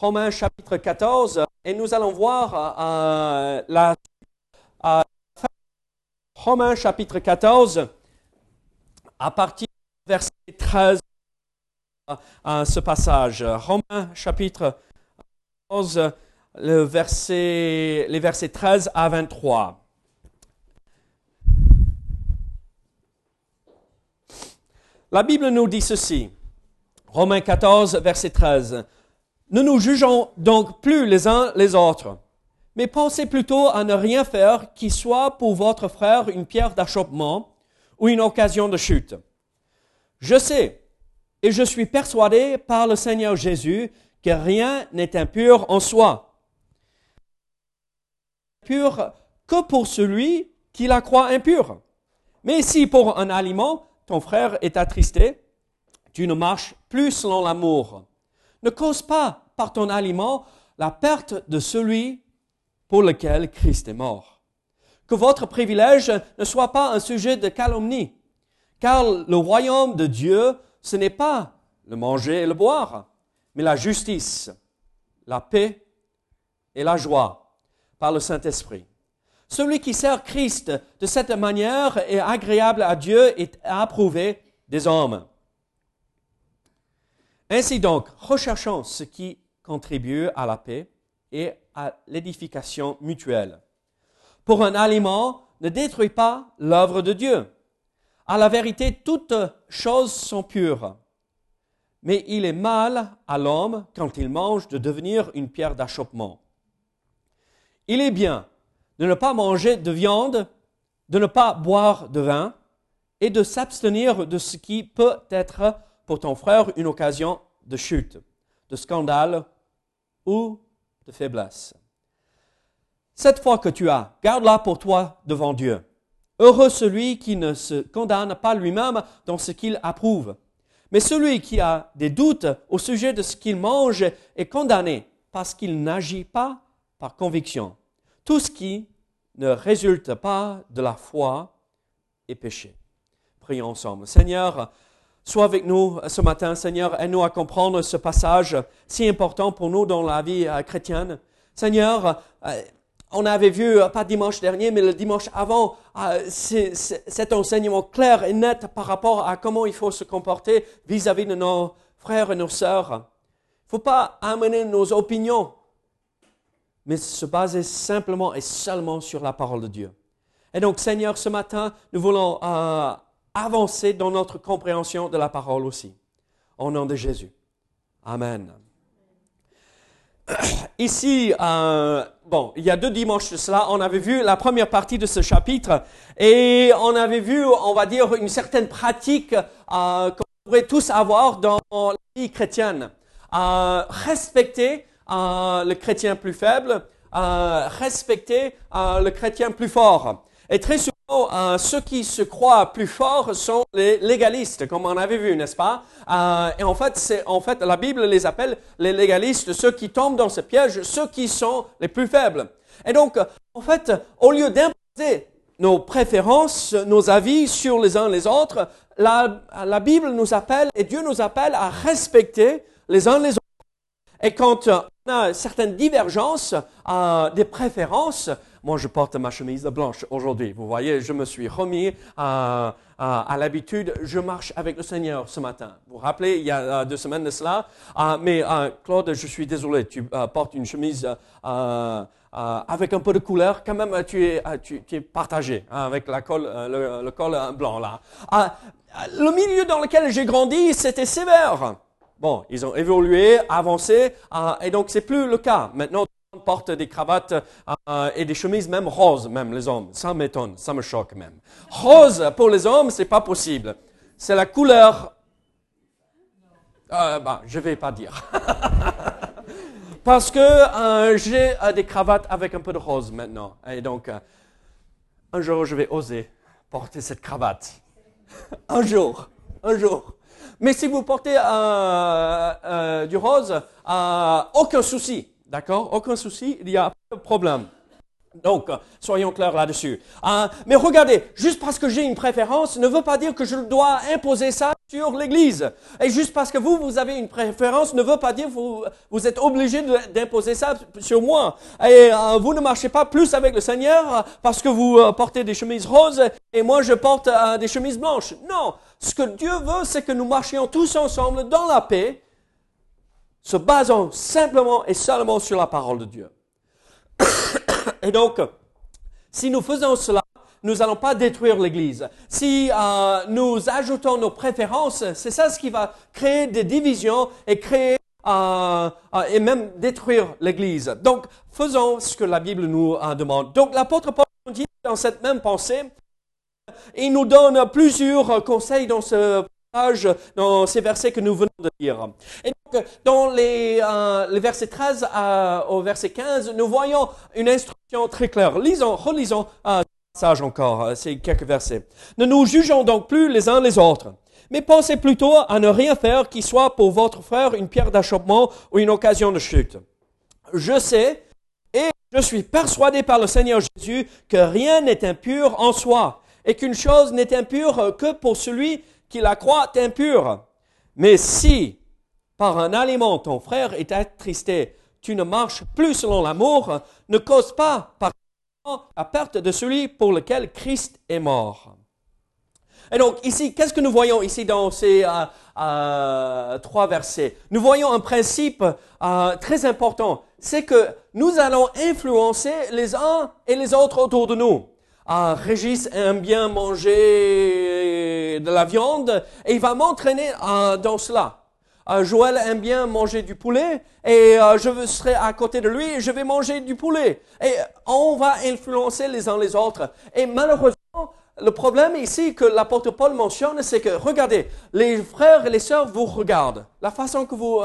Romains chapitre 14, et nous allons voir euh, la euh, Romains chapitre 14, à partir du verset 13, euh, ce passage. Romains chapitre 14, le verset, les versets 13 à 23. La Bible nous dit ceci. Romains 14, verset 13. Ne nous jugeons donc plus les uns les autres, mais pensez plutôt à ne rien faire qui soit pour votre frère une pierre d'achoppement ou une occasion de chute. Je sais et je suis persuadé par le Seigneur Jésus que rien n'est impur en soi. Pur que pour celui qui la croit impure. Mais si pour un aliment ton frère est attristé, tu ne marches plus selon l'amour. Ne cause pas par ton aliment la perte de celui pour lequel Christ est mort. Que votre privilège ne soit pas un sujet de calomnie, car le royaume de Dieu, ce n'est pas le manger et le boire, mais la justice, la paix et la joie par le Saint-Esprit. Celui qui sert Christ de cette manière est agréable à Dieu et approuvé des hommes. Ainsi donc, recherchons ce qui contribue à la paix et à l'édification mutuelle. Pour un aliment, ne détruis pas l'œuvre de Dieu. À la vérité, toutes choses sont pures. Mais il est mal à l'homme, quand il mange, de devenir une pierre d'achoppement. Il est bien de ne pas manger de viande, de ne pas boire de vin, et de s'abstenir de ce qui peut être pour ton frère une occasion de chute, de scandale ou de faiblesse. Cette foi que tu as, garde-la pour toi devant Dieu. Heureux celui qui ne se condamne pas lui-même dans ce qu'il approuve. Mais celui qui a des doutes au sujet de ce qu'il mange est condamné parce qu'il n'agit pas par conviction. Tout ce qui ne résulte pas de la foi est péché. Prions ensemble. Seigneur, Sois avec nous ce matin, Seigneur, aide-nous à comprendre ce passage si important pour nous dans la vie euh, chrétienne. Seigneur, euh, on avait vu, euh, pas dimanche dernier, mais le dimanche avant, cet enseignement clair et net par rapport à comment il faut se comporter vis-à-vis de nos frères et nos sœurs. Il ne faut pas amener nos opinions, mais se baser simplement et seulement sur la parole de Dieu. Et donc, Seigneur, ce matin, nous voulons avancer dans notre compréhension de la parole aussi. Au nom de Jésus. Amen. Ici, euh, bon, il y a deux dimanches de cela, on avait vu la première partie de ce chapitre et on avait vu, on va dire, une certaine pratique euh, qu'on pourrait tous avoir dans la vie chrétienne. Euh, respecter euh, le chrétien plus faible, euh, respecter euh, le chrétien plus fort. Et très souvent, euh, ceux qui se croient plus forts sont les légalistes, comme on avait vu, n'est-ce pas? Euh, Et en fait, c'est en fait la Bible les appelle les légalistes, ceux qui tombent dans ce piège, ceux qui sont les plus faibles. Et donc, en fait, au lieu d'imposer nos préférences, nos avis sur les uns les autres, la, la Bible nous appelle et Dieu nous appelle à respecter les uns les autres. Et quand certaines divergences, euh, des préférences. Moi, je porte ma chemise blanche aujourd'hui. Vous voyez, je me suis remis euh, euh, à l'habitude. Je marche avec le Seigneur ce matin. Vous vous rappelez, il y a deux semaines de cela? mais Claude, je suis désolé, tu portes une chemise avec un peu de couleur. Quand même, tu es, partagé hein, avec le, le, col blanc là. le milieu dans lequel j'ai grandi, c'était sévère. Bon, ils ont évolué, avancé, euh, et donc c'est plus le cas. Maintenant, on porte des cravates euh, et des chemises même roses, même les hommes. Ça m'étonne, ça me choque même. Rose pour les hommes, c'est pas possible. C'est la couleur. Euh, bah, je vais pas dire. Parce que euh, j'ai des cravates avec un peu de rose maintenant. Et donc, un jour, je vais oser porter cette cravate. un jour, un jour. Mais si vous portez euh, euh, du rose, euh, aucun souci, d'accord? Aucun souci, il n'y a pas de problème. Donc, soyons clairs là-dessus. mais regardez, juste parce que j'ai une préférence ne veut pas dire que je dois imposer ça sur l'Église. Et juste parce que vous, vous avez une préférence ne veut pas dire que vous, vous êtes obligé d'imposer ça sur moi. Et vous ne marchez pas plus avec le Seigneur parce que vous portez des chemises roses et moi je porte des chemises blanches. Non, ce que Dieu veut, c'est que nous marchions tous ensemble dans la paix, se basant simplement et seulement sur la parole de Dieu. Et donc, si nous faisons cela, nous n'allons pas détruire l'Église. Si euh, nous ajoutons nos préférences, c'est ça ce qui va créer des divisions et créer euh, euh, et même détruire l'Église. Donc, faisons ce que la Bible nous demande. Donc, l'apôtre Paul continue dans cette même pensée il nous donne plusieurs conseils dans ce passage, dans ces versets que nous venons de lire. Et donc, dans les, euh, versets 13 au verset 15, nous voyons une instruction très claire. Lisons, relisons euh, ce passage encore, euh, ces quelques versets. Ne nous jugeons donc plus les uns les autres, mais pensez plutôt à ne rien faire qui soit pour votre frère une pierre d'achoppement ou une occasion de chute. Je sais et je suis persuadé par le Seigneur Jésus que rien n'est impur en soi et qu'une chose n'est impure que pour celui qui la croit impure. Mais si, par un aliment, ton frère est attristé, tu ne marches plus selon l'amour, ne cause pas par la perte de celui pour lequel Christ est mort. Et donc ici, qu'est-ce que nous voyons ici dans ces euh, euh, trois versets? Nous voyons un principe euh, très important, c'est que nous allons influencer les uns et les autres autour de nous Régis aime bien manger de la viande et il va m'entraîner euh, dans cela. Euh, Joël aime bien manger du poulet et euh, je serai à côté de lui et je vais manger du poulet. Et on va influencer les uns les autres. Et malheureusement, le problème ici que l'apôtre Paul mentionne, c'est que, regardez, les frères et les sœurs vous regardent, la façon que vous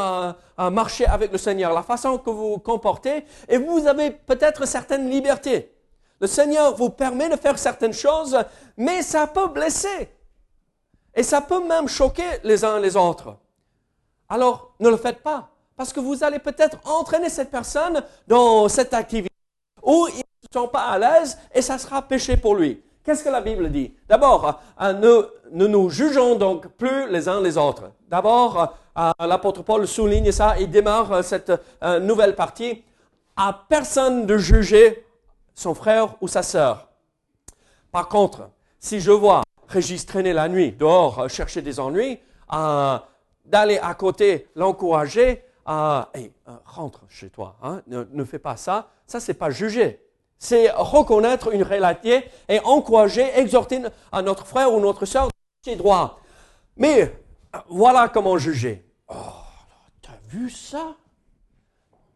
marchez avec le Seigneur, la façon que vous vous comportez, et vous avez peut-être certaines libertés. Le Seigneur vous permet de faire certaines choses, mais ça peut blesser. Et ça peut même choquer les uns les autres. Alors, ne le faites pas, parce que vous allez peut-être entraîner cette personne dans cette activité où ils ne sont pas à l'aise et ça sera péché pour lui. Qu'est-ce que la Bible dit? D'abord, euh, ne, nous jugeons donc plus les uns les autres. D'abord, euh, l'apôtre Paul souligne ça, il démarre euh, cette nouvelle partie. À personne de juger son frère ou sa sœur. Par contre, si je vois Régis traîner la nuit dehors, euh, chercher des ennuis, euh, d'aller à côté, l'encourager, euh, rentre chez toi, hein, ne, fais pas ça, ça c'est pas juger. C'est reconnaître une réalité et encourager, exhorter à notre frère ou notre sœur c'est droit. Mais voilà comment juger. Oh, t'as vu ça?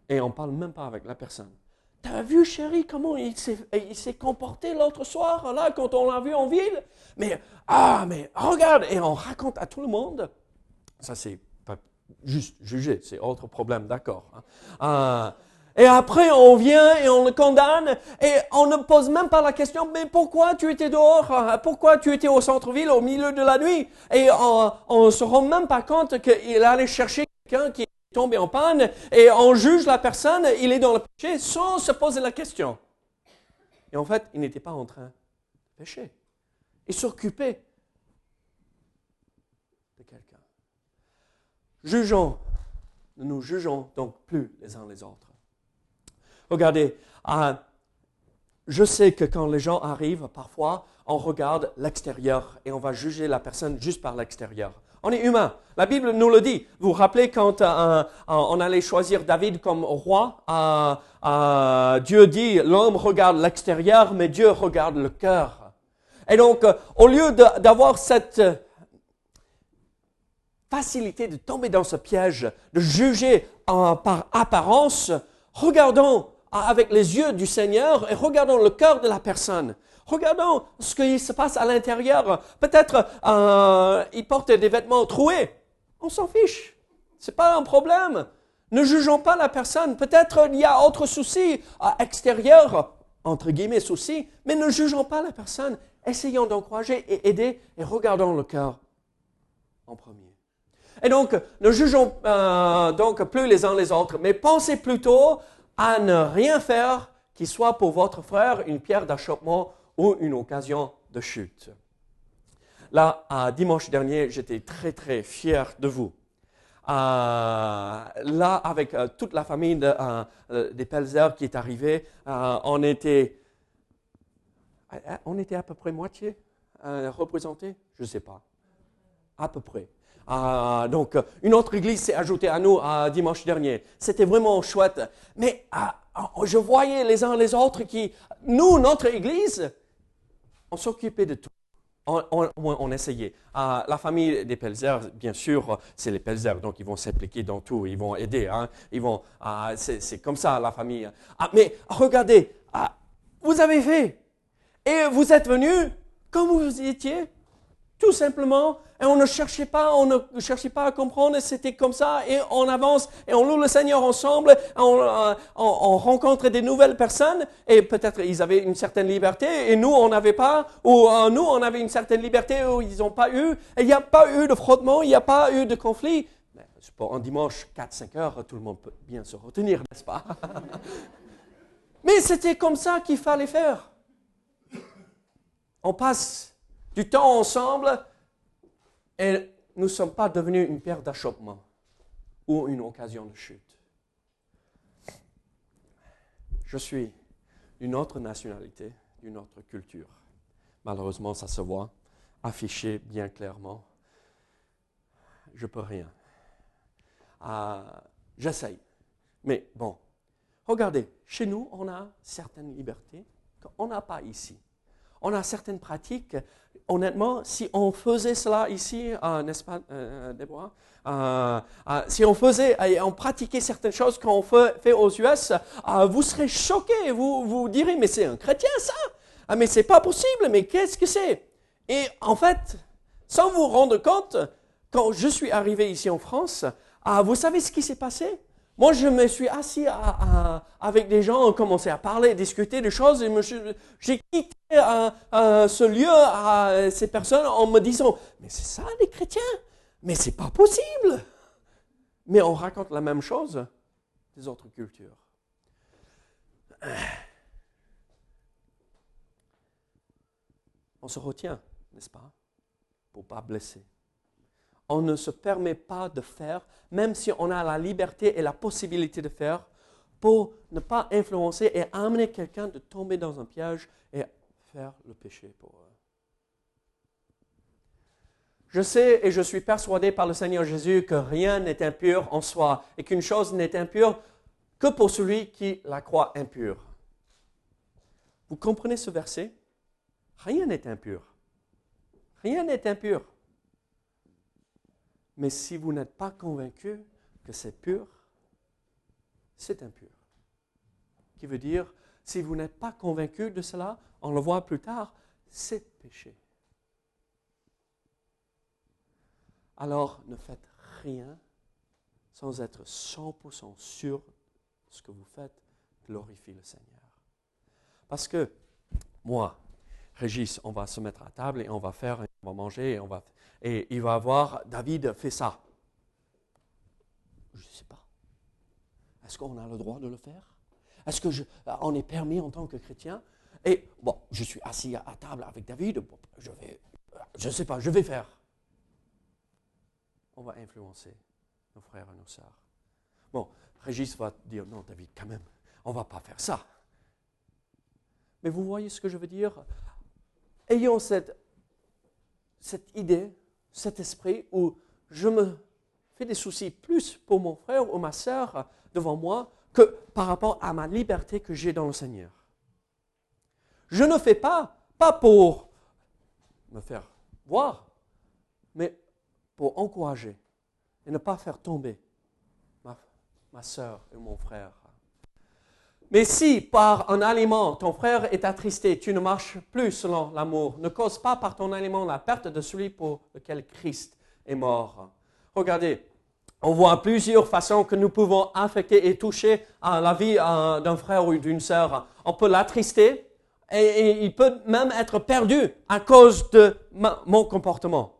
Et on parle même pas avec la personne. T'as vu, chérie, comment il s'est comporté l'autre soir, là, quand on l'a vu en ville? Mais, ah, mais regarde, et on raconte à tout le monde. Ça, c'est pas juste juger, c'est autre problème, d'accord. Hein. Ah, et après, on vient et on le condamne et on ne pose même pas la question, mais pourquoi tu étais dehors? Pourquoi tu étais au centre-ville au milieu de la nuit? Et on ne se rend même pas compte qu'il allait chercher quelqu'un qui tombé en panne et on juge la personne, il est dans le péché sans se poser la question. Et en fait, il n'était pas en train de pécher. Il s'occupait de quelqu'un. Jugeons ne nous jugeons donc plus les uns les autres. Regardez, je sais que quand les gens arrivent, parfois, on regarde l'extérieur et on va juger la personne juste par l'extérieur. On est humain. La Bible nous le dit. Vous vous rappelez quand euh, on allait choisir David comme roi, euh, Dieu dit, l'homme regarde l'extérieur, mais Dieu regarde le cœur. Et donc, au lieu d'avoir cette facilité de tomber dans ce piège, de juger par apparence, regardons avec les yeux du Seigneur et regardons le cœur de la personne. Regardons ce qui se passe à l'intérieur. Peut-être euh, il porte des vêtements troués. On s'en fiche. C'est pas un problème. Ne jugeons pas la personne. Peut-être il y a autre souci euh, extérieur, entre guillemets souci, mais ne jugeons pas la personne. Essayons d'encourager et aider et regardons le cœur en premier. Et donc, ne jugeons euh, donc plus les uns les autres, mais pensez plutôt à ne rien faire qui soit pour votre frère une pierre d'achoppement ou une occasion de chute. Là, dimanche dernier, j'étais très très fier de vous. Euh, là, avec euh, toute la famille des Pelzer qui est arrivée, on était, on était à peu près moitié représentés, je ne sais pas, à peu près. Donc, une autre église s'est ajoutée à nous à dimanche dernier. C'était vraiment chouette. Mais ah, je voyais les uns les autres qui, nous, notre église, on s'occupait de tout. On, essayait. la famille des Pelzer, bien sûr, c'est les Pelzer, donc ils vont s'impliquer dans tout, ils vont aider. Hein. ils vont, c'est comme ça, la famille. mais regardez, vous avez fait. Et vous êtes venus comme vous étiez, tout simplement, et on ne cherchait pas, on ne cherchait pas à comprendre, c'était comme ça, et on avance, et on loue le Seigneur ensemble, on, euh, on, rencontre des nouvelles personnes, et peut-être ils avaient une certaine liberté, et nous, on n'avait pas, ou euh, nous, on avait une certaine liberté, ou ils n'ont pas eu, et il n'y a pas eu de frottement, il n'y a pas eu de conflit. Pour un dimanche, 4-5 heures, tout le monde peut bien se retenir, n'est-ce pas? Mais c'était comme ça qu'il fallait faire. On passe du temps ensemble et nous ne sommes pas devenus une pierre d'achoppement ou une occasion de chute. Je suis d'une autre nationalité, d'une autre culture. Malheureusement, ça se voit, affiché bien clairement. Je peux rien. Euh, J'essaye. Mais bon, regardez, chez nous, on a certaines libertés qu'on n'a pas ici on a certaines pratiques. Honnêtement, si on faisait cela ici, euh, n'est-ce pas, euh, Déborah euh, Si on faisait et on pratiquait certaines choses qu'on fait, aux US, vous serez choqués. Vous vous direz, mais c'est un chrétien ça ah, Mais c'est pas possible. Mais qu'est-ce que c'est? Et en fait, sans vous rendre compte, quand je suis arrivé ici en France, vous savez ce qui s'est passé? Moi, je me suis assis avec des gens, on commençait à parler, discuter des choses, et j'ai quitté euh, euh, ce lieu à ces personnes en me disant, mais c'est ça les chrétiens, mais c'est pas possible. Mais on raconte la même chose des autres cultures. On se retient, n'est-ce pas, pour pas blesser on ne se permet pas de faire, même si on a la liberté et la possibilité de faire, pour ne pas influencer et amener quelqu'un de tomber dans un piège et faire le péché pour eux. Je sais et je suis persuadé par le Seigneur Jésus que rien n'est impur en soi et qu'une chose n'est impure que pour celui qui la croit impure. Vous comprenez ce verset? Rien n'est impur. Rien n'est impur. Mais si vous n'êtes pas convaincu que c'est pur, c'est impur. Qui veut dire, si vous n'êtes pas convaincu de cela, on le voit plus tard, c'est péché. Alors ne faites rien sans être 100% sûr de ce que vous faites glorifie le Seigneur. Parce que moi, Régis, on va se mettre à table et on va faire, on va manger et on va et il va voir David fait ça. Je ne sais pas. Est-ce qu'on a le droit de le faire? Est-ce qu'on est permis en tant que chrétien? Et bon, je suis assis à, table avec David, je vais, je ne sais pas, je vais faire. On va influencer nos frères et nos sœurs. Bon, Régis va dire, non, David, quand même, on ne va pas faire ça. Mais vous voyez ce que je veux dire? Ayons cette, cette idée, cet esprit où je me fais des soucis plus pour mon frère ou ma soeur devant moi que par rapport à ma liberté que j'ai dans le Seigneur. Je ne fais pas, pas pour me faire voir, mais pour encourager et ne pas faire tomber ma, ma soeur et mon frère. Mais si par un aliment ton frère est attristé, tu ne marches plus selon l'amour, ne cause pas par ton aliment la perte de celui pour lequel Christ est mort. Regardez, on voit plusieurs façons que nous pouvons affecter et toucher la vie euh, d'un frère ou d'une sœur. On peut l'attrister et, il peut même être perdu à cause de mon comportement.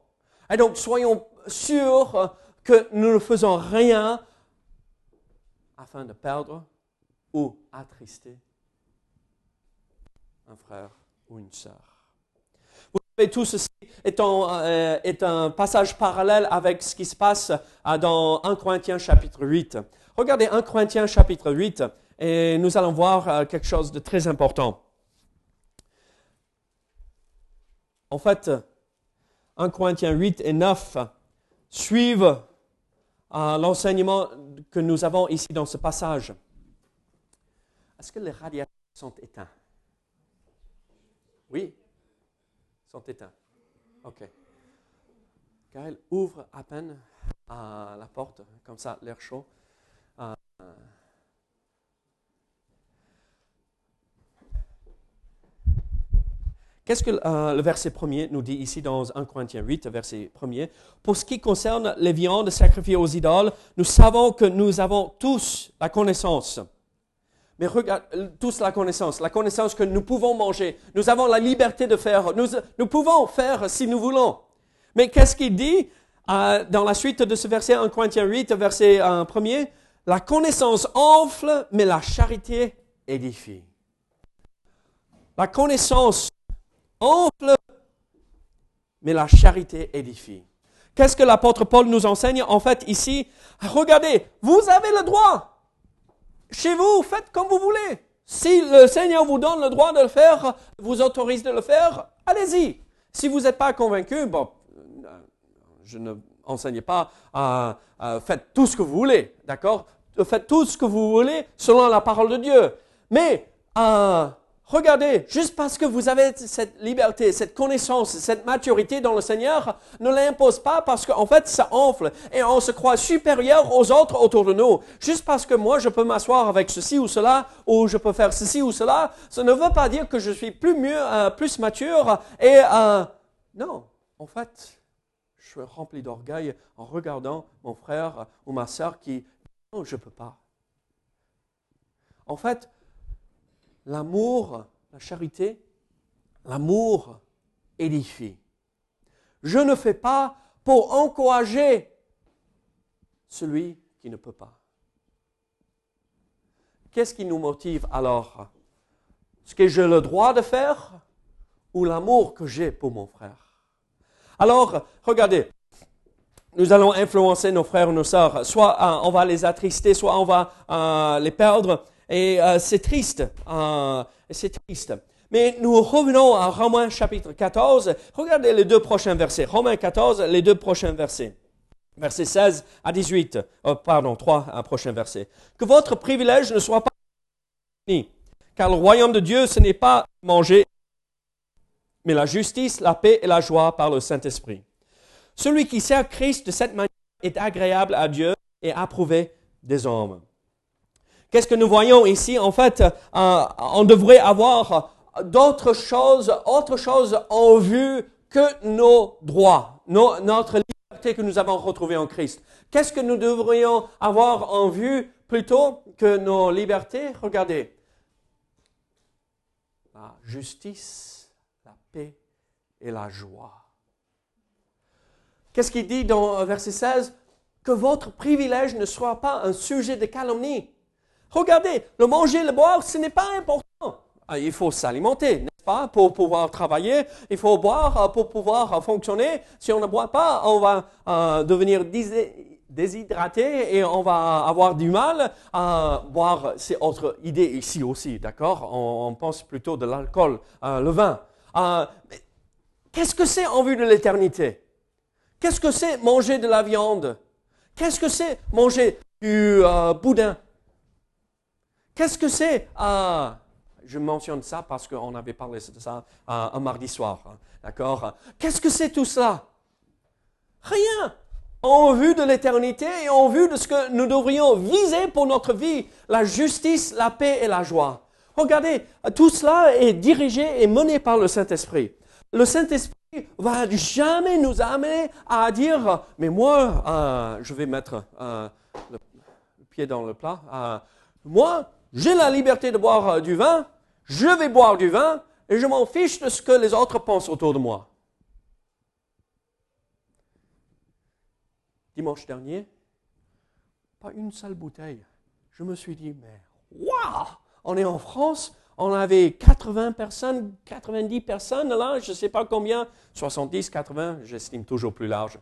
Et donc, soyons sûrs que nous ne faisons rien afin de perdre ou attrister un frère ou une sœur. Vous savez, tout ceci est un, euh, un, passage parallèle avec ce qui se passe euh, dans 1 Corinthiens chapitre 8. Regardez 1 Corinthiens chapitre 8 et nous allons voir euh, quelque chose de très important. En fait, 1 Corinthiens 8 et 9 suivent l'enseignement que nous avons ici dans ce passage. Est-ce que les radiateurs sont éteints Oui, sont éteints. OK. Gaël ouvre à peine euh, la porte, comme ça, l'air chaud. Euh, Qu'est-ce que euh, le verset premier nous dit ici dans 1 Corinthiens 8, verset premier? Pour ce qui concerne les viandes sacrifiées aux idoles, nous savons que nous avons tous la connaissance. Mais regarde, tous la connaissance, la connaissance que nous pouvons manger. Nous avons la liberté de faire. Nous, nous pouvons faire si nous voulons. Mais qu'est-ce qu'il dit euh, dans la suite de ce verset 1 Corinthiens 8, verset 1 premier? La connaissance enfle, mais la charité édifie. La connaissance enfle, mais la charité édifie. Qu'est-ce que l'apôtre Paul nous enseigne? En fait ici Regardez, vous avez le droit chez vous, faites comme vous voulez. Si le Seigneur vous donne le droit de le faire, vous autorise de le faire, allez-y. Si vous n'êtes pas convaincu, bon, je ne enseigne pas, à faites tout ce que vous voulez, d'accord? Faites tout ce que vous voulez selon la parole de Dieu. Mais euh, Regardez, juste parce que vous avez cette liberté, cette connaissance, cette maturité dans le Seigneur, ne l'impose pas parce qu'en fait, ça enfle et on se croit supérieur aux autres autour de nous. Juste parce que moi, je peux m'asseoir avec ceci ou cela, ou je peux faire ceci ou cela, ça ne veut pas dire que je suis plus mieux, euh, plus mature et euh, non, en fait, je suis rempli d'orgueil en regardant mon frère ou ma sœur qui, non, je peux pas. En fait, L'amour, la charité, l'amour édifie. Je ne fais pas pour encourager celui qui ne peut pas. Qu'est-ce qui nous motive alors? Ce que j'ai le droit de faire ou l'amour que j'ai pour mon frère? Alors, regardez, nous allons influencer nos frères ou nos sœurs. Soit euh, on va les attrister, soit on va euh, les perdre. Et euh, c'est triste. Euh, c'est triste. Mais nous revenons à Romains chapitre 14. Regardez les deux prochains versets. Romains 14, les deux prochains versets. Versets 16 à 18. Oh, pardon, trois un prochain verset. Que votre privilège ne soit pas fini. Car le royaume de Dieu, ce n'est pas manger, mais la justice, la paix et la joie par le Saint-Esprit. Celui qui sert Christ de cette manière est agréable à Dieu et approuvé des hommes. Qu'est-ce que nous voyons ici En fait, euh, on devrait avoir d'autres choses, autre chose en vue que nos droits, notre liberté que nous avons retrouvée en Christ. Qu'est-ce que nous devrions avoir en vue plutôt que nos libertés? Regardez. La justice, la paix et la joie. Qu'est-ce qu'il dit dans verset 16 Que votre privilège ne soit pas un sujet de calomnie. Regardez, le manger, le boire, ce n'est pas important. Ah, il faut s'alimenter, n'est-ce pas, pour pouvoir travailler. Il faut boire euh, pour pouvoir euh, fonctionner. Si on ne boit pas, on va euh, devenir déshydraté et on va avoir du mal à boire ces autres idées ici aussi, d'accord? On, pense plutôt de l'alcool, le vin. Qu'est-ce que c'est en vue de l'éternité? Qu'est-ce que c'est manger de la viande? Qu'est-ce que c'est manger du boudin Qu'est-ce que c'est? Je mentionne ça parce qu'on avait parlé de ça un mardi soir, hein, d'accord? Qu'est-ce que c'est tout ça? Rien en vue de l'éternité et en vue de ce que nous devrions viser pour notre vie, la justice, la paix et la joie. Regardez, tout cela est dirigé et mené par le Saint-Esprit. Le Saint-Esprit va jamais nous amener à dire, mais moi, euh, je vais mettre euh, le, pied dans le plat, euh, moi, j'ai la liberté de boire du vin, je vais boire du vin, et je m'en fiche de ce que les autres pensent autour de moi. dimanche dernier, pas une seule bouteille. Je me suis dit, mais waouh, on est en France, on avait 80 personnes, 90 personnes là, je ne sais pas combien, 70, 80, j'estime toujours plus large.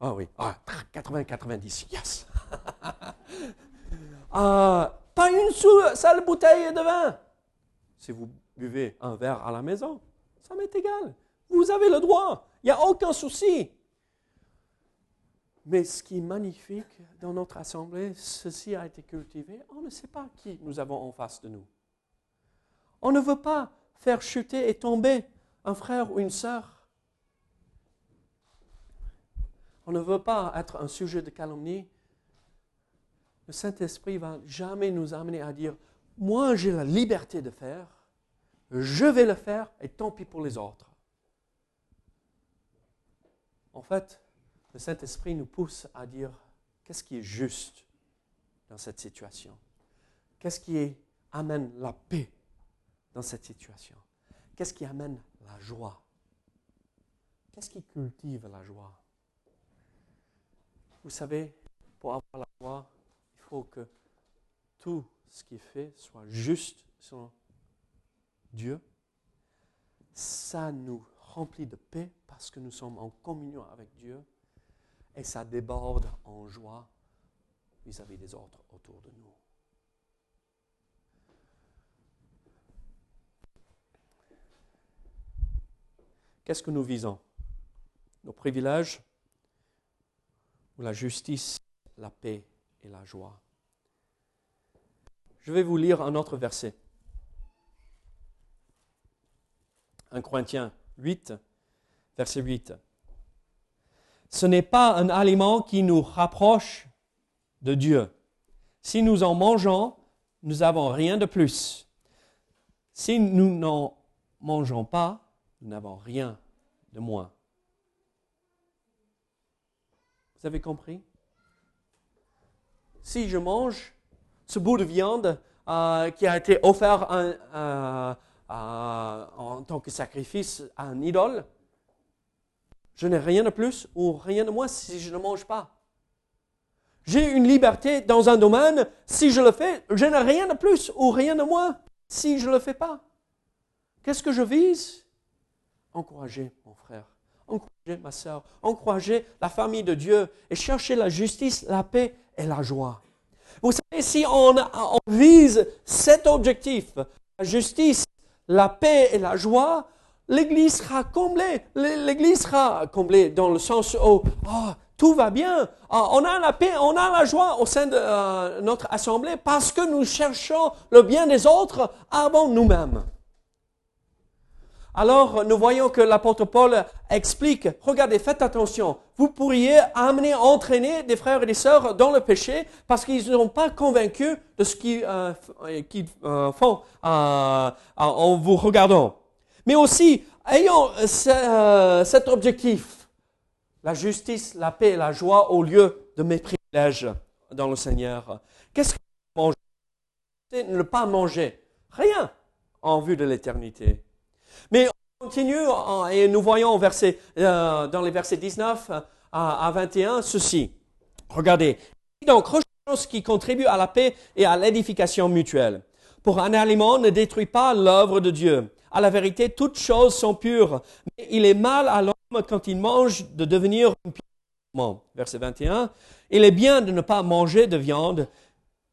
Ah oui, ah, 80, 90, yes. Ah, pas une seule bouteille de vin. Si vous buvez un verre à la maison, ça m'est égal. Vous avez le droit. Il n'y a aucun souci. Mais ce qui est magnifique dans notre assemblée, ceci a été cultivé. On ne sait pas qui nous avons en face de nous. On ne veut pas faire chuter et tomber un frère ou une sœur. On ne veut pas être un sujet de calomnie. Le Saint-Esprit va jamais nous amener à dire, moi j'ai la liberté de faire, je vais le faire et tant pis pour les autres. En fait, le Saint-Esprit nous pousse à dire qu'est-ce qui est juste dans cette situation? Qu'est-ce qui amène la paix dans cette situation? Qu'est-ce qui amène la joie? Qu'est-ce qui cultive la joie? Vous savez, pour avoir la joie, faut que tout ce qui est fait soit juste selon Dieu. Ça nous remplit de paix parce que nous sommes en communion avec Dieu et ça déborde en joie vis-à-vis des autres autour de nous. Qu'est-ce que nous visons? Nos privilèges ou la justice, la paix et la joie? Je vais vous lire un autre verset. 1 Corinthiens 8, verset 8 ce n'est pas un aliment qui nous rapproche de Dieu. Si nous en mangeons, nous n'avons rien de plus. Si nous n'en mangeons pas, nous n'avons rien de moins. Vous avez compris? Si je mange ce bout de viande euh, qui a été offert euh, euh, en tant que sacrifice à un idole, je n'ai rien de plus ou rien de moins si je ne mange pas. J'ai une liberté dans un domaine, si je le fais, je n'ai rien de plus ou rien de moins si je ne le fais pas. Qu'est-ce que je vise? Encourager mon frère, encourager ma soeur, encourager la famille de Dieu et chercher la justice, la paix et la joie. Vous savez, si on, vise cet objectif, la justice, la paix et la joie, l'église sera comblée. L'église sera comblée dans le sens où oh, tout va bien. Ah, on a la paix, on a la joie au sein de euh, notre assemblée parce que nous cherchons le bien des autres avant nous-mêmes. Alors, nous voyons que l'apôtre Paul explique, regardez, faites attention, vous pourriez amener, entraîner des frères et des sœurs dans le péché parce qu'ils ne sont pas convaincus de ce qu'ils euh, euh, font en vous regardant mais aussi ayons euh, euh, cet objectif, la justice, la paix la joie au lieu de mes privilèges dans le Seigneur. Qu'est-ce que manger? Ne pas manger. Rien en vue de l'éternité. Mais on continue et nous voyons verset, euh, dans les versets 19 à, 21 ceci. Regardez. Donc, ce qui contribue à la paix et à l'édification mutuelle. Pour un aliment ne détruit pas l'œuvre de Dieu. À la vérité, toutes choses sont pures, mais il est mal à l'homme quand il mange de devenir une Verset 21. Il est bien de ne pas manger de viande,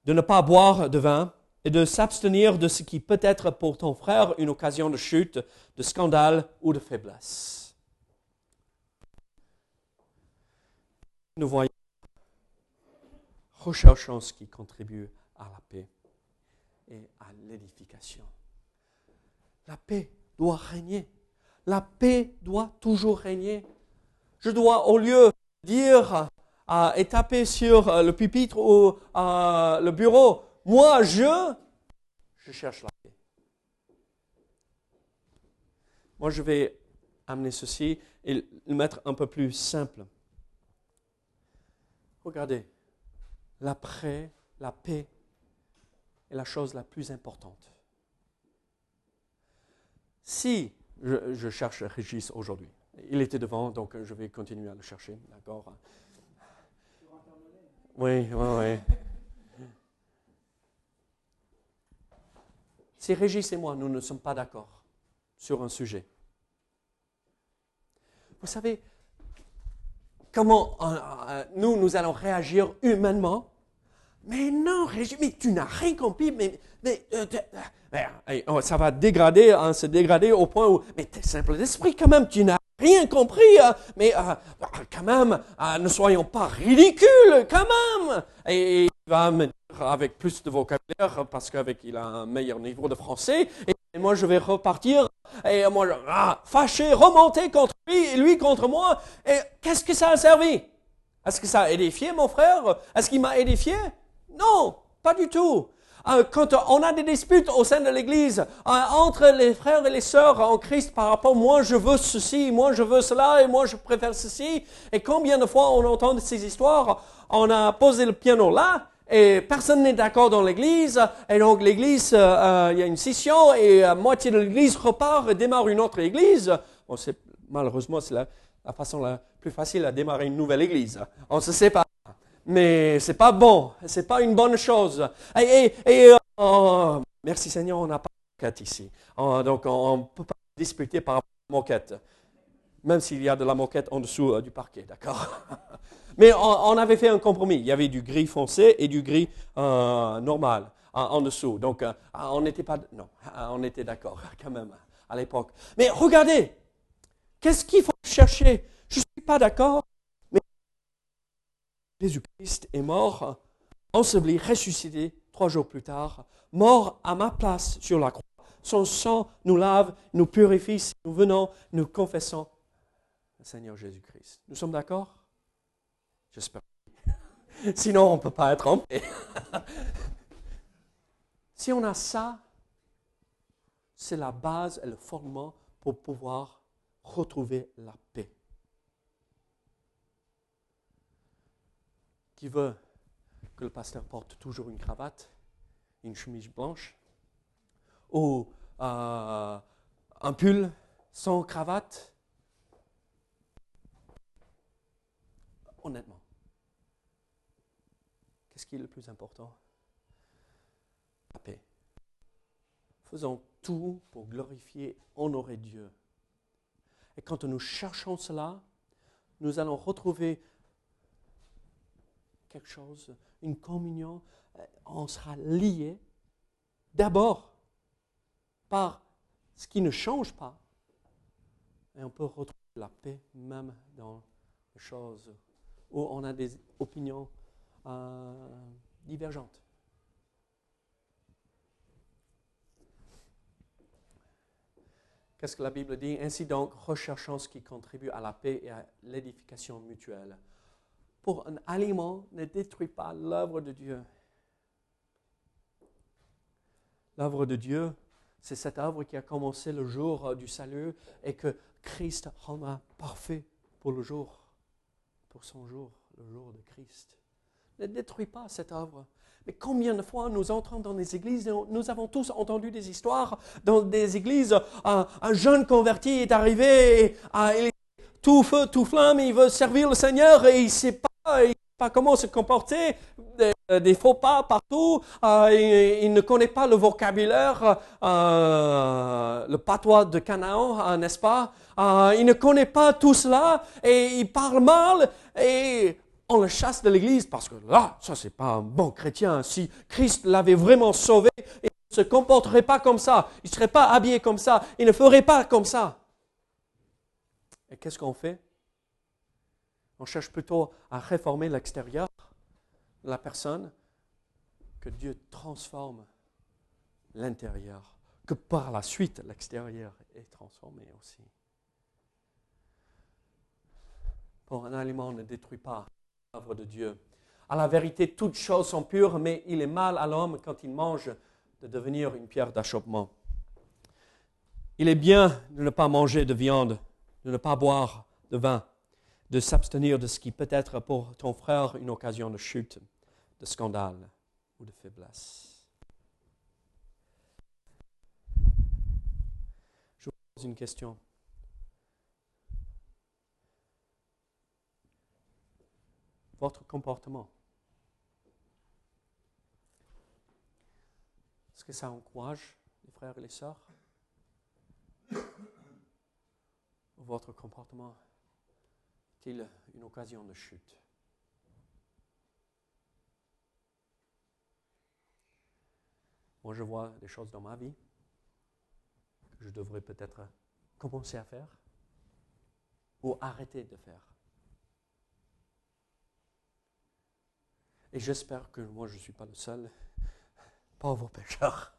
de ne pas boire de vin et de s'abstenir de ce qui peut être pour ton frère une occasion de chute, de scandale ou de faiblesse. Nous voyons, recherchons ce qui contribue à la paix et à l'édification. La paix doit régner. La paix doit toujours régner. Je dois, au lieu de dire et taper sur le pupitre ou le bureau, moi je, cherche la paix. Moi je vais amener ceci et le mettre un peu plus simple. Regardez, la paix, la paix est la chose la plus importante. Si je, je cherche Régis aujourd'hui, il était devant, donc je vais continuer à le chercher, d'accord? Oui, oui, oui. Si Régis et moi, nous ne sommes pas d'accord sur un sujet, vous savez comment euh, euh, nous, nous allons réagir humainement? Mais non, Régis, mais tu n'as rien compris, mais, euh, oh, ça va dégrader, hein, se dégrader au point où, mais t'es simple d'esprit quand même, tu n'as rien compris, hein, mais quand même, ne soyons pas ridicules, quand même. Avec plus de vocabulaire, parce qu'avec il a un meilleur niveau de français, et moi je vais repartir, et moi, ah, fâché, remonter contre lui, et lui contre moi, et qu'est-ce que ça a servi? Est-ce que ça a édifié mon frère? Est-ce qu'il m'a édifié? Non, pas du tout. Euh, quand on a des disputes au sein de l'Église euh, entre les frères et les sœurs en Christ par rapport moi je veux ceci, moi je veux cela et moi je préfère ceci, et combien de fois on entend ces histoires, on a posé le piano là et personne n'est d'accord dans l'Église et donc l'Église, euh, il y a une scission et la moitié de l'Église repart et démarre une autre Église. Bon, c'est malheureusement c'est la, façon la plus facile à démarrer une nouvelle Église. On se sépare mais c'est pas bon, c'est pas une bonne chose. Et, euh, oh, merci Seigneur, on n'a pas de moquette ici. Oh, donc on ne peut pas disputer par rapport à la moquette, même s'il y a de la moquette en dessous euh, du parquet, d'accord? Mais on, avait fait un compromis. Il y avait du gris foncé et du gris euh, normal en dessous. Donc on n'était pas, non, on était d'accord quand même à l'époque. Mais regardez, qu'est-ce qu'il faut chercher? Je ne suis pas d'accord Jésus-Christ est mort, enseveli, ressuscité trois jours plus tard, mort à ma place sur la croix. Son sang nous lave, nous purifie si nous venons, nous confessons le Seigneur Jésus-Christ. Nous sommes d'accord? J'espère. Sinon, on ne peut pas être en paix. si on a ça, c'est la base et le fondement pour pouvoir retrouver la paix. qui veut que le pasteur porte toujours une cravate, une chemise blanche, ou euh, un pull sans cravate? Honnêtement, qu'est-ce qui est le plus important La paix. Faisons tout pour glorifier, honorer Dieu. Et quand nous cherchons cela, nous allons retrouver quelque chose, une communion, euh, on sera lié d'abord par ce qui ne change pas. Et on peut retrouver la paix même dans les choses où on a des opinions euh, divergentes. Qu'est-ce que la Bible dit? Ainsi donc, recherchons ce qui contribue à la paix et à l'édification mutuelle pour un aliment ne détruit pas l'œuvre de Dieu. L'œuvre de Dieu, c'est cette œuvre qui a commencé le jour euh, du salut et que Christ rendra parfait pour le jour, pour son jour, le jour de Christ. Ne détruit pas cette œuvre. Mais combien de fois nous entrons dans des églises, nous avons tous entendu des histoires dans des églises, un, jeune converti est arrivé, ah, il tout feu, tout flamme, il veut servir le Seigneur et il ne sait pas comment se comporter. euh, des faux pas partout, euh, il, ne connaît pas le vocabulaire, euh, le patois de Canaan, n'est-ce pas? Il ne connaît pas tout cela et il parle mal et on le chasse de l'église parce que là, ça c'est pas un bon chrétien. Si Christ l'avait vraiment sauvé, il ne se comporterait pas comme ça, il ne serait pas habillé comme ça, il ne ferait pas comme ça. Et qu'est-ce qu'on fait? On cherche plutôt à réformer l'extérieur la personne, que Dieu transforme l'intérieur, que par la suite l'extérieur est transformé aussi. Pour un aliment ne détruit pas l'œuvre de Dieu. À la vérité, toutes choses sont pures, mais il est mal à l'homme quand il mange de devenir une pierre d'achoppement. Il est bien de ne pas manger de viande, de ne pas boire de vin, de s'abstenir de ce qui peut être pour ton frère une occasion de chute de scandale ou de faiblesse. Je vous pose une question. Votre comportement, est-ce que ça encourage les frères et les sœurs? Votre comportement est-il une occasion de chute? Moi, je vois des choses dans ma vie que je devrais peut-être commencer à faire ou arrêter de faire. Et j'espère que moi, je ne suis pas le seul pauvre pécheur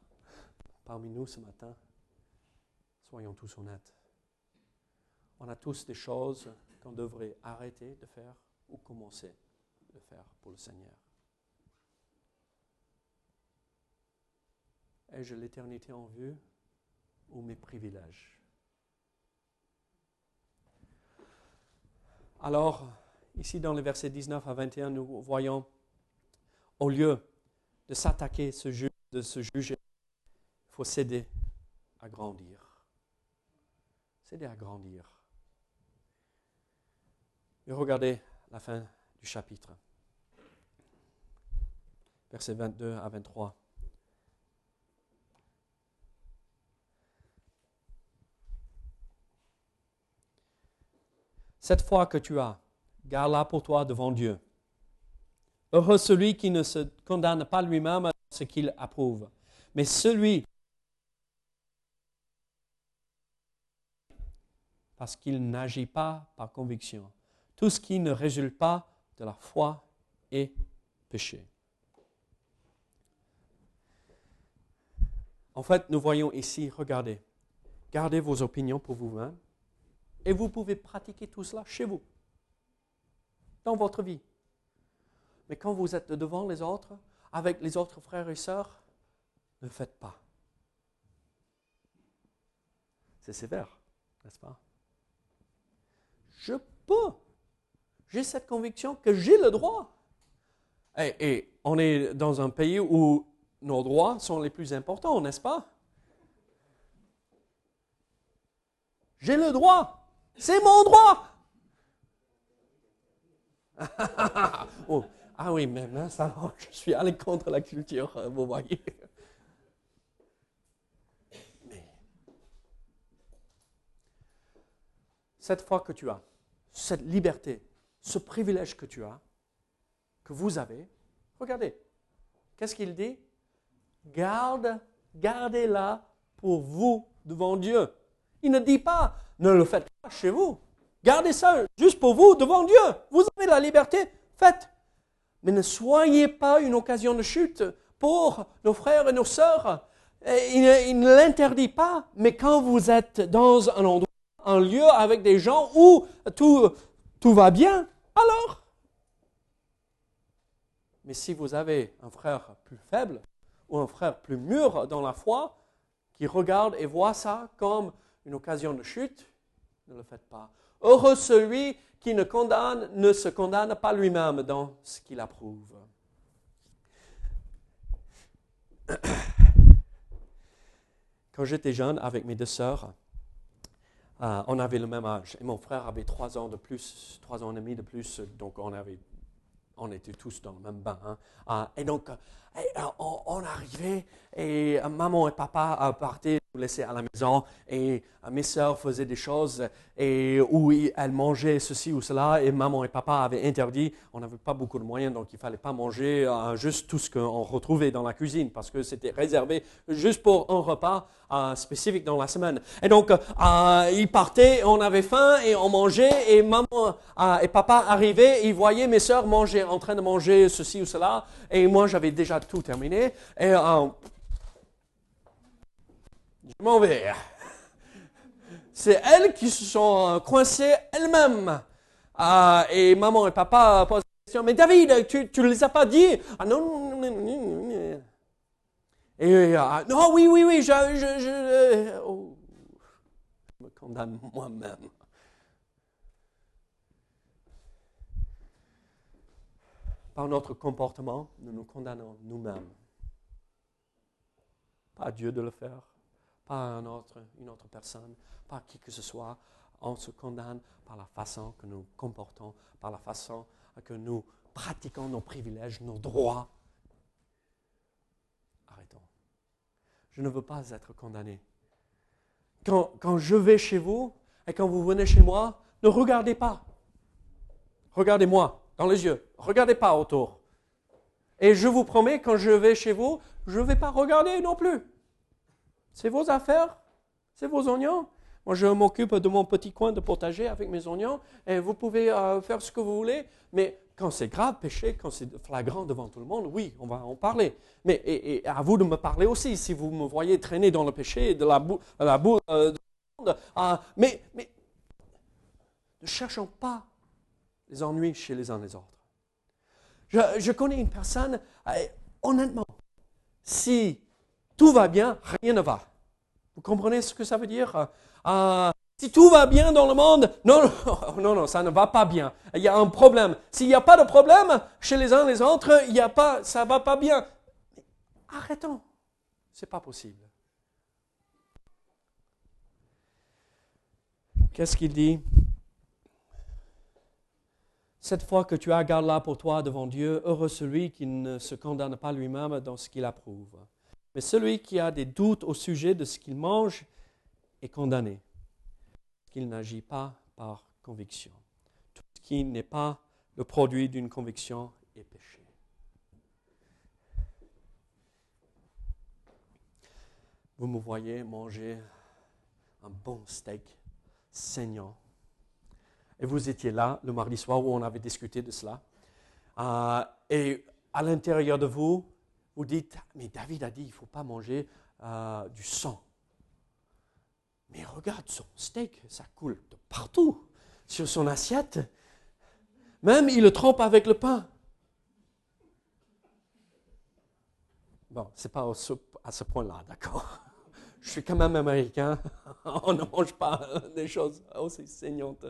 parmi nous ce matin. Soyons tous honnêtes. On a tous des choses qu'on devrait arrêter de faire ou commencer de faire pour le Seigneur. Ai-je l'éternité en vue ou mes privilèges? Alors, ici dans les versets 19 à 21, nous voyons, au lieu de s'attaquer de se juger, il faut céder à grandir. Céder à grandir. Et regardez la fin du chapitre. Versets 22 à 23. Cette foi que tu as, garde-la pour toi devant Dieu. Heureux celui qui ne se condamne pas lui-même à ce qu'il approuve, mais celui parce qu'il n'agit pas par conviction. Tout ce qui ne résulte pas de la foi est péché. En fait, nous voyons ici, regardez, gardez vos opinions pour vous-même, et vous pouvez pratiquer tout cela chez vous, dans votre vie. Mais quand vous êtes devant les autres, avec les autres frères et sœurs, ne faites pas. C'est sévère, n'est-ce pas? Je peux. J'ai cette conviction que j'ai le droit. Et, on est dans un pays où nos droits sont les plus importants, n'est-ce pas? J'ai le droit. C'est mon droit. oh, ah oui, mais ça, je suis allé contre la culture, euh, vous voyez. Mais cette foi que tu as, cette liberté, ce privilège que tu as, que vous avez, regardez, qu'est-ce qu'il dit? Garde, gardez-la pour vous devant Dieu. Il ne dit pas, ne le faites pas chez vous. Gardez ça juste pour vous, devant Dieu. Vous avez la liberté, faites. Mais ne soyez pas une occasion de chute pour nos frères et nos sœurs. Il ne, l'interdit pas, mais quand vous êtes dans un endroit, un lieu avec des gens où tout, tout va bien, alors? Mais si vous avez un frère plus faible ou un frère plus mûr dans la foi, qui regarde et voit ça comme une occasion de chute, ne le faites pas. Heureux celui qui ne, condamne, ne se condamne pas lui-même dans ce qu'il approuve. Quand j'étais jeune avec mes deux sœurs, euh, on avait le même âge. Et mon frère avait trois ans de plus, trois ans et demi de plus, donc on avait on était tous dans le même bain. Hein. Ah, et donc, on, on, arrivait et maman et papa partaient nous laisser à la maison et mes sœurs faisaient des choses et où elles mangeaient ceci ou cela et maman et papa avaient interdit. On n'avait pas beaucoup de moyens donc il fallait pas manger euh, juste tout ce qu'on retrouvait dans la cuisine parce que c'était réservé juste pour un repas euh, spécifique dans la semaine. Et donc euh, ils partaient, on avait faim et on mangeait et maman et papa arrivaient, ils voyaient mes sœurs manger, en train de manger ceci ou cela et moi j'avais déjà tout terminé et je m'en vais. C'est elles qui se sont coincées elles-mêmes. Ah, et maman et papa posent la question, mais David, tu ne les as pas dit? Ah non, non, non, non. Et ah, non, oui, oui, oui, je, je, je, oh, je me condamne moi-même. Par notre comportement, nous nous condamnons nous-mêmes. Pas à Dieu de le faire pas une autre personne, pas qui que ce soit. On se condamne par la façon que nous comportons, par la façon que nous pratiquons nos privilèges, nos droits. Arrêtons. Je ne veux pas être condamné. Quand, quand je vais chez vous et quand vous venez chez moi, ne regardez pas. Regardez-moi dans les yeux. Regardez pas autour. Et je vous promets, quand je vais chez vous, je ne vais pas regarder non plus. C'est vos affaires, c'est vos oignons. Moi, je m'occupe de mon petit coin de potager avec mes oignons et vous pouvez euh, faire ce que vous voulez, mais quand c'est grave, péché, quand c'est flagrant devant tout le monde, oui, on va en parler. Mais à vous de me parler aussi si vous me voyez traîner dans le péché, de la boue, de la boue euh, de monde. Euh, mais, mais ne cherchons pas les ennuis chez les uns les autres. Je, je connais une personne, honnêtement, si tout va bien, rien ne va. Vous comprenez ce que ça veut dire? Euh, Si tout va bien dans le monde, non, non, non, ça ne va pas bien. Il y a un problème. S'il n'y a pas de problème chez les uns et les autres, il y a pas, ça ne va pas bien. arrêtons. Ce n'est pas possible. Qu'est-ce qu'il dit? Cette fois que tu as garde là pour toi devant Dieu, heureux celui qui ne se condamne pas lui-même dans ce qu'il approuve. Mais celui qui a des doutes au sujet de ce qu'il mange est condamné, qu'il n'agit pas par conviction. Tout ce qui n'est pas le produit d'une conviction est péché. Vous me voyez manger un bon steak saignant. Et vous étiez là le mardi soir où on avait discuté de cela. Euh, et à l'intérieur de vous, vous dites, mais David a dit, il ne faut pas manger euh, du sang. Mais regarde son steak, ça coule de partout sur son assiette. Même il le trempe avec le pain. Bon, ce n'est pas à ce point-là, d'accord. Je suis quand même américain. On ne mange pas des choses aussi saignantes.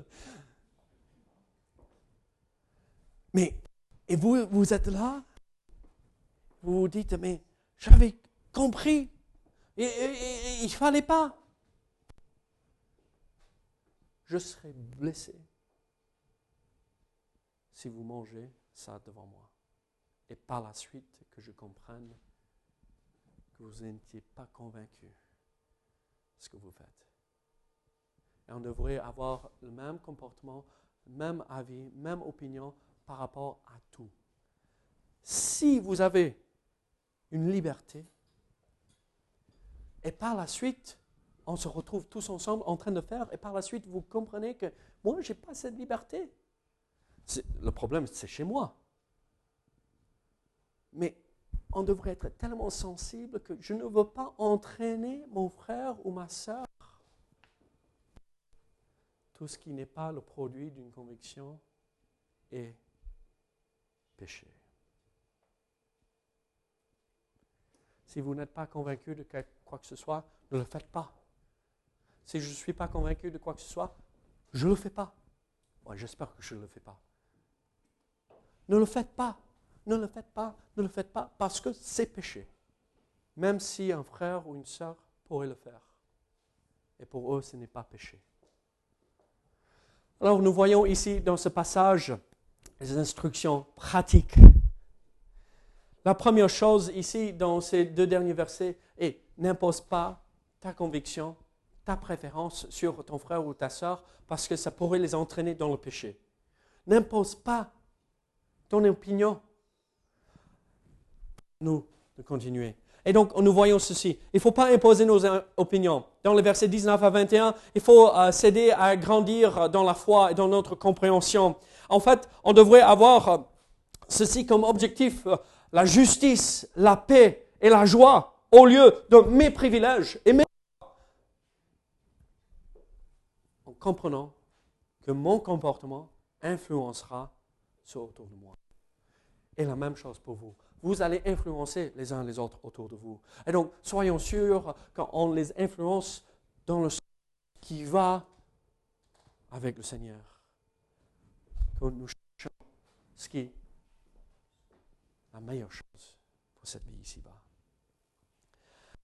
Mais, et vous, vous êtes là vous vous dites, mais j'avais compris, et, il ne fallait pas. Je serai blessé si vous mangez ça devant moi. Et par la suite, que je comprenne que vous n'étiez pas convaincu de ce que vous faites. Et on devrait avoir le même comportement, même avis, même opinion par rapport à tout. Si vous avez une liberté. Et par la suite, on se retrouve tous ensemble en train de faire, et par la suite, vous comprenez que moi, je n'ai pas cette liberté. Le problème, c'est chez moi. Mais on devrait être tellement sensible que je ne veux pas entraîner mon frère ou ma soeur. Tout ce qui n'est pas le produit d'une conviction est péché. Si vous n'êtes pas convaincu de quoi que ce soit, ne le faites pas. Si je ne suis pas convaincu de quoi que ce soit, je ne le fais pas. Moi, J'espère que je ne le fais pas. Ne le faites pas. Ne le faites pas. Ne le faites pas parce que c'est péché. Même si un frère ou une sœur pourrait le faire. Et pour eux, ce n'est pas péché. Alors nous voyons ici dans ce passage les instructions pratiques. La première chose ici dans ces deux derniers versets est n'impose pas ta conviction, ta préférence sur ton frère ou ta soeur parce que ça pourrait les entraîner dans le péché. N'impose pas ton opinion. Nous, de continuer. Et donc, nous voyons ceci. Il ne faut pas imposer nos opinions. Dans les versets 19 à 21, il faut euh, s'aider à grandir dans la foi et dans notre compréhension. En fait, on devrait avoir euh, ceci comme objectif, euh, la justice, la paix et la joie au lieu de mes privilèges et mes en comprenant que mon comportement influencera sur autour de moi. Et la même chose pour vous. Vous allez influencer les uns les autres autour de vous. Et donc, soyons sûrs qu'on les influence dans le sens qui va avec le Seigneur. Que nous cherchons ce qui la meilleure chose pour cette vie ici-bas.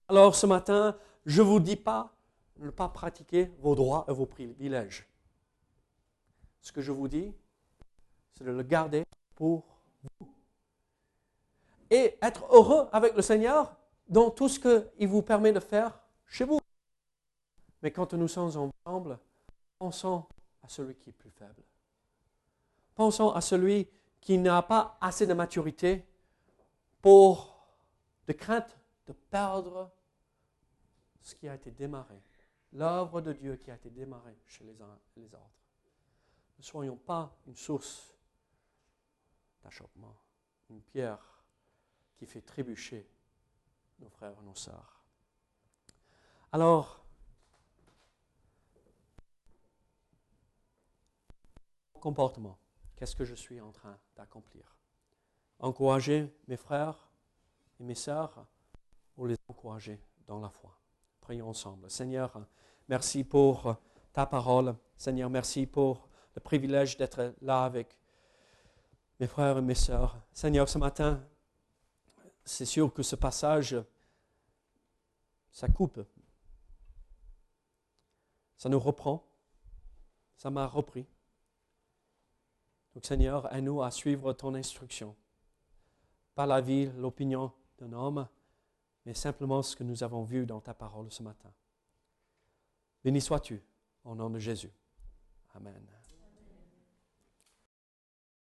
Alors, ce matin, je ne vous dis pas ne pas pratiquer vos droits et vos privilèges. Ce que je vous dis, c'est de le garder pour vous. Et être heureux avec le Seigneur dans tout ce qu'il vous permet de faire chez vous. Mais quand nous sommes ensemble, pensons à celui qui est plus faible. Pensons à celui qui n'a pas assez de maturité pour de crainte de perdre ce qui a été démarré, l'œuvre de Dieu qui a été démarrée chez les uns et les autres. Ne soyons pas une source d'achoppement, une pierre qui fait trébucher nos frères et nos sœurs. Alors, comportement, qu'est-ce que je suis en train d'accomplir? Encourager mes frères et mes sœurs ou les encourager dans la foi. Prions ensemble. Seigneur, merci pour ta parole. Seigneur, merci pour le privilège d'être là avec mes frères et mes sœurs. Seigneur, ce matin, c'est sûr que ce passage, ça coupe. Ça nous reprend. Ça m'a repris. Donc Seigneur, aide-nous à suivre ton instruction. Pas la vie, l'opinion d'un homme, mais simplement ce que nous avons vu dans ta parole ce matin. Béni sois-tu, au nom de Jésus. Amen.